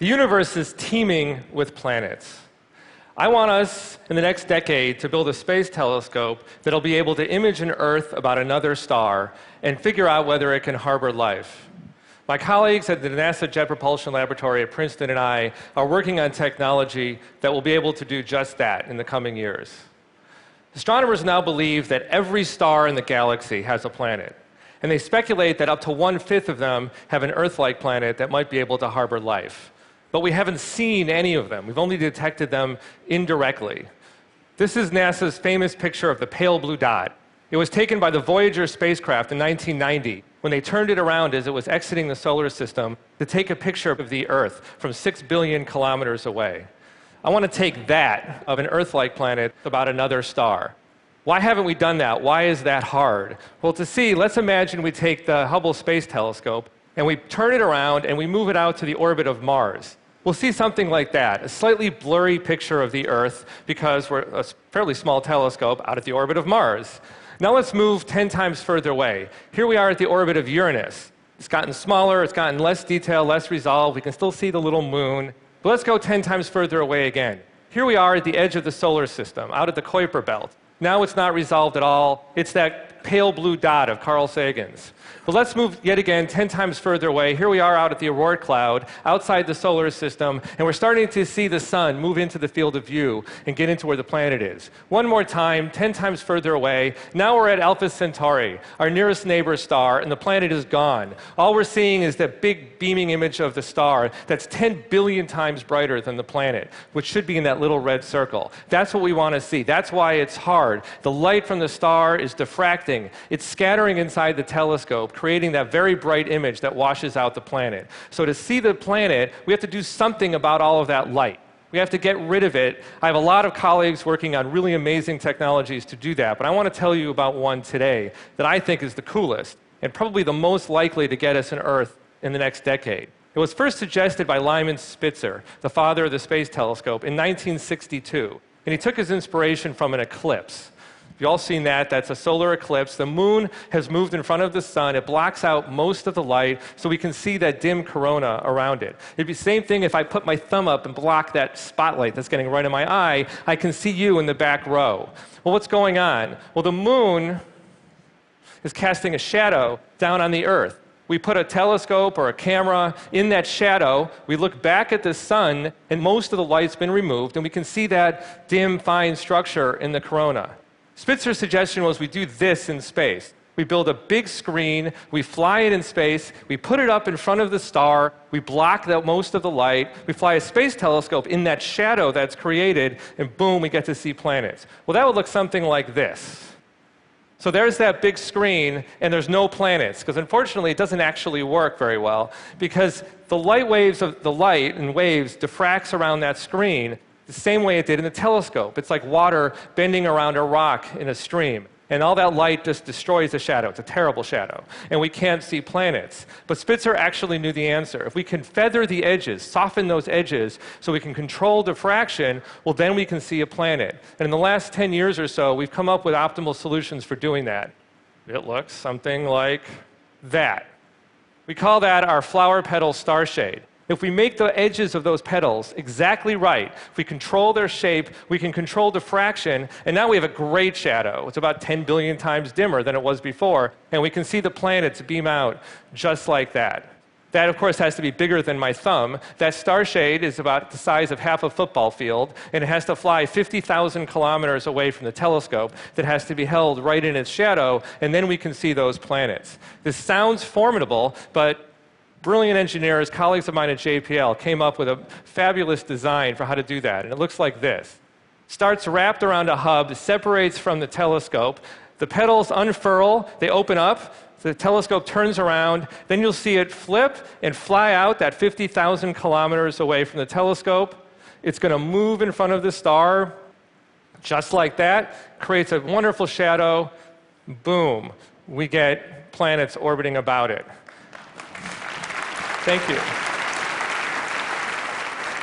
The universe is teeming with planets. I want us in the next decade to build a space telescope that'll be able to image an Earth about another star and figure out whether it can harbor life. My colleagues at the NASA Jet Propulsion Laboratory at Princeton and I are working on technology that will be able to do just that in the coming years. Astronomers now believe that every star in the galaxy has a planet, and they speculate that up to one fifth of them have an Earth like planet that might be able to harbor life but we haven't seen any of them. We've only detected them indirectly. This is NASA's famous picture of the pale blue dot. It was taken by the Voyager spacecraft in 1990 when they turned it around as it was exiting the solar system to take a picture of the Earth from 6 billion kilometers away. I want to take that of an Earth like planet about another star. Why haven't we done that? Why is that hard? Well, to see, let's imagine we take the Hubble Space Telescope and we turn it around and we move it out to the orbit of Mars. We'll see something like that a slightly blurry picture of the Earth because we're a fairly small telescope out at the orbit of Mars. Now let's move 10 times further away. Here we are at the orbit of Uranus. It's gotten smaller, it's gotten less detail, less resolve. We can still see the little moon. But let's go 10 times further away again. Here we are at the edge of the solar system, out at the Kuiper Belt. Now it's not resolved at all. It's that pale blue dot of Carl Sagan's. But let's move yet again 10 times further away. Here we are out at the Oort cloud, outside the solar system, and we're starting to see the sun move into the field of view and get into where the planet is. One more time, 10 times further away. Now we're at Alpha Centauri, our nearest neighbor star, and the planet is gone. All we're seeing is that big beaming image of the star that's 10 billion times brighter than the planet, which should be in that little red circle. That's what we want to see. That's why it's hard. The light from the star is diffracting, it's scattering inside the telescope, creating that very bright image that washes out the planet. So, to see the planet, we have to do something about all of that light. We have to get rid of it. I have a lot of colleagues working on really amazing technologies to do that, but I want to tell you about one today that I think is the coolest and probably the most likely to get us an Earth in the next decade. It was first suggested by Lyman Spitzer, the father of the Space Telescope, in 1962, and he took his inspiration from an eclipse. You've all seen that. That's a solar eclipse. The moon has moved in front of the sun. It blocks out most of the light, so we can see that dim corona around it. It'd be the same thing if I put my thumb up and block that spotlight that's getting right in my eye. I can see you in the back row. Well, what's going on? Well, the moon is casting a shadow down on the earth. We put a telescope or a camera in that shadow. We look back at the sun, and most of the light's been removed, and we can see that dim, fine structure in the corona. Spitzer's suggestion was we do this in space. We build a big screen, we fly it in space, we put it up in front of the star, we block the, most of the light, we fly a space telescope in that shadow that's created, and boom, we get to see planets. Well, that would look something like this. So there's that big screen, and there's no planets, because unfortunately it doesn't actually work very well, because the light waves of the light and waves diffracts around that screen, the same way it did in the telescope. It's like water bending around a rock in a stream. And all that light just destroys the shadow. It's a terrible shadow. And we can't see planets. But Spitzer actually knew the answer. If we can feather the edges, soften those edges, so we can control diffraction, well, then we can see a planet. And in the last 10 years or so, we've come up with optimal solutions for doing that. It looks something like that. We call that our flower petal star shade. If we make the edges of those petals exactly right, if we control their shape, we can control diffraction, and now we have a great shadow. It's about 10 billion times dimmer than it was before, and we can see the planets beam out just like that. That, of course, has to be bigger than my thumb. That star shade is about the size of half a football field, and it has to fly 50,000 kilometers away from the telescope that has to be held right in its shadow, and then we can see those planets. This sounds formidable, but brilliant engineers, colleagues of mine at JPL, came up with a fabulous design for how to do that. And it looks like this starts wrapped around a hub, separates from the telescope. The petals unfurl, they open up, the telescope turns around, then you'll see it flip and fly out that 50,000 kilometers away from the telescope. It's going to move in front of the star, just like that, creates a wonderful shadow. Boom, we get planets orbiting about it. Thank you.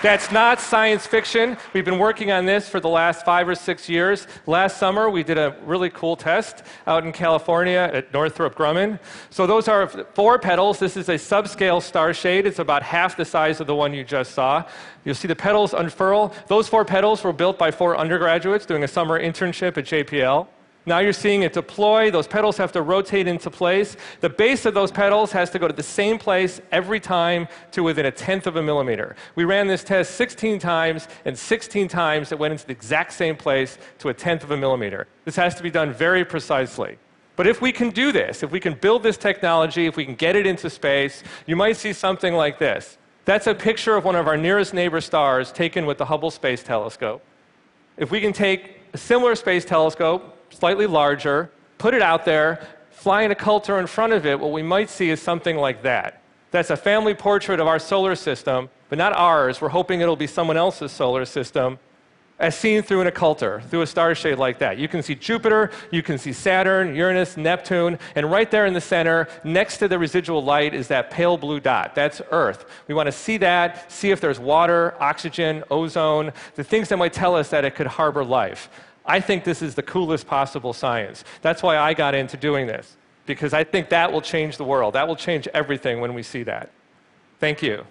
That's not science fiction. We've been working on this for the last five or six years. Last summer, we did a really cool test out in California at Northrop Grumman. So, those are four petals. This is a subscale star shade. It's about half the size of the one you just saw. You'll see the petals unfurl. Those four petals were built by four undergraduates doing a summer internship at JPL. Now you're seeing it deploy. Those petals have to rotate into place. The base of those petals has to go to the same place every time to within a tenth of a millimeter. We ran this test 16 times, and 16 times it went into the exact same place to a tenth of a millimeter. This has to be done very precisely. But if we can do this, if we can build this technology, if we can get it into space, you might see something like this. That's a picture of one of our nearest neighbor stars taken with the Hubble Space Telescope. If we can take a similar space telescope, slightly larger, put it out there, fly an occulter in front of it, what we might see is something like that. That's a family portrait of our solar system, but not ours. We're hoping it'll be someone else's solar system, as seen through an occulter, through a star shade like that. You can see Jupiter, you can see Saturn, Uranus, Neptune, and right there in the center, next to the residual light, is that pale blue dot. That's Earth. We want to see that, see if there's water, oxygen, ozone, the things that might tell us that it could harbor life. I think this is the coolest possible science. That's why I got into doing this, because I think that will change the world. That will change everything when we see that. Thank you.